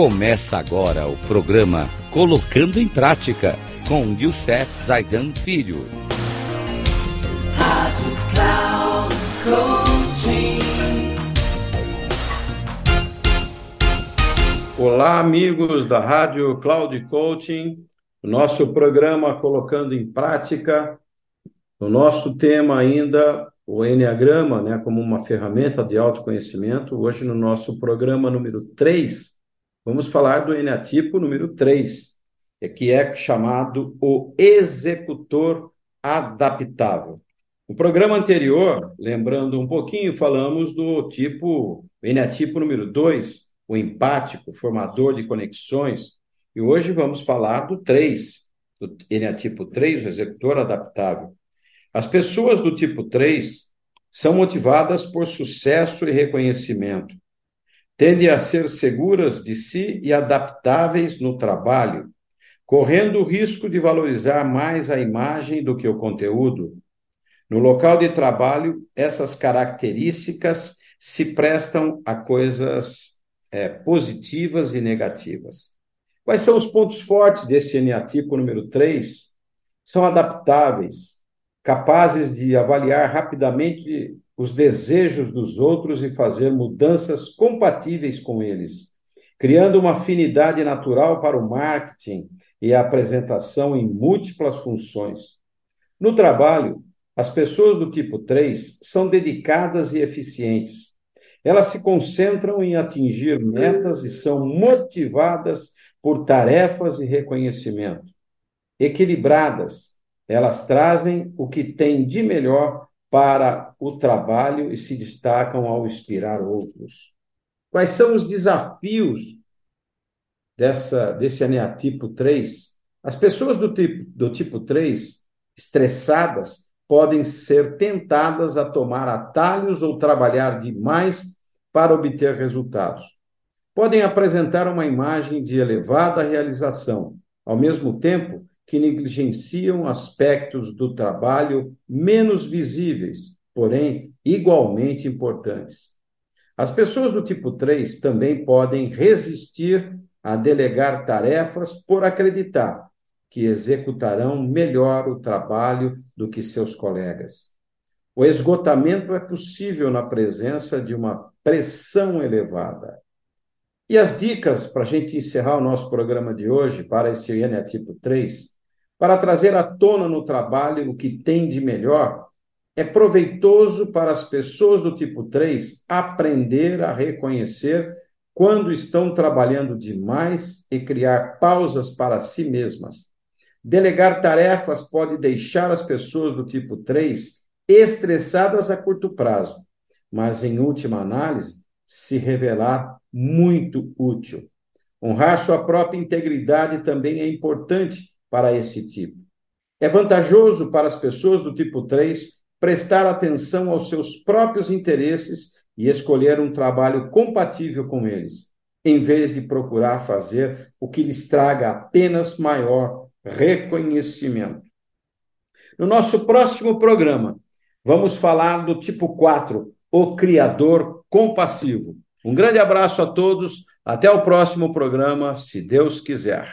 Começa agora o programa Colocando em Prática com Youssef Zaidan Filho. Rádio Cloud Coaching. Olá, amigos da Rádio Cloud Coaching. Nosso programa Colocando em Prática. O nosso tema ainda o Enneagrama, né, como uma ferramenta de autoconhecimento. Hoje, no nosso programa número 3, vamos falar do eneatipo número 3, que é chamado o executor adaptável. No programa anterior, lembrando um pouquinho, falamos do tipo eneatipo número 2, o empático, formador de conexões, e hoje vamos falar do 3, do eneatipo 3, o executor adaptável. As pessoas do tipo 3 são motivadas por sucesso e reconhecimento tendem a ser seguras de si e adaptáveis no trabalho, correndo o risco de valorizar mais a imagem do que o conteúdo. No local de trabalho, essas características se prestam a coisas é, positivas e negativas. Quais são os pontos fortes desse eneatipo número 3? São adaptáveis, capazes de avaliar rapidamente os desejos dos outros e fazer mudanças compatíveis com eles, criando uma afinidade natural para o marketing e a apresentação em múltiplas funções. No trabalho, as pessoas do tipo 3 são dedicadas e eficientes. Elas se concentram em atingir metas e são motivadas por tarefas e reconhecimento. Equilibradas, elas trazem o que tem de melhor para o trabalho e se destacam ao inspirar outros. Quais são os desafios dessa, desse aneatipo 3? As pessoas do tipo, do tipo 3, estressadas, podem ser tentadas a tomar atalhos ou trabalhar demais para obter resultados. Podem apresentar uma imagem de elevada realização, ao mesmo tempo que negligenciam aspectos do trabalho menos visíveis, porém igualmente importantes. As pessoas do tipo 3 também podem resistir a delegar tarefas por acreditar que executarão melhor o trabalho do que seus colegas. O esgotamento é possível na presença de uma pressão elevada. E as dicas para a gente encerrar o nosso programa de hoje para esse INE tipo 3 para trazer à tona no trabalho o que tem de melhor, é proveitoso para as pessoas do tipo 3 aprender a reconhecer quando estão trabalhando demais e criar pausas para si mesmas. Delegar tarefas pode deixar as pessoas do tipo 3 estressadas a curto prazo, mas em última análise, se revelar muito útil. Honrar sua própria integridade também é importante para esse tipo. É vantajoso para as pessoas do tipo 3 prestar atenção aos seus próprios interesses e escolher um trabalho compatível com eles, em vez de procurar fazer o que lhes traga apenas maior reconhecimento. No nosso próximo programa, vamos falar do tipo 4, o criador compassivo. Um grande abraço a todos, até o próximo programa, se Deus quiser.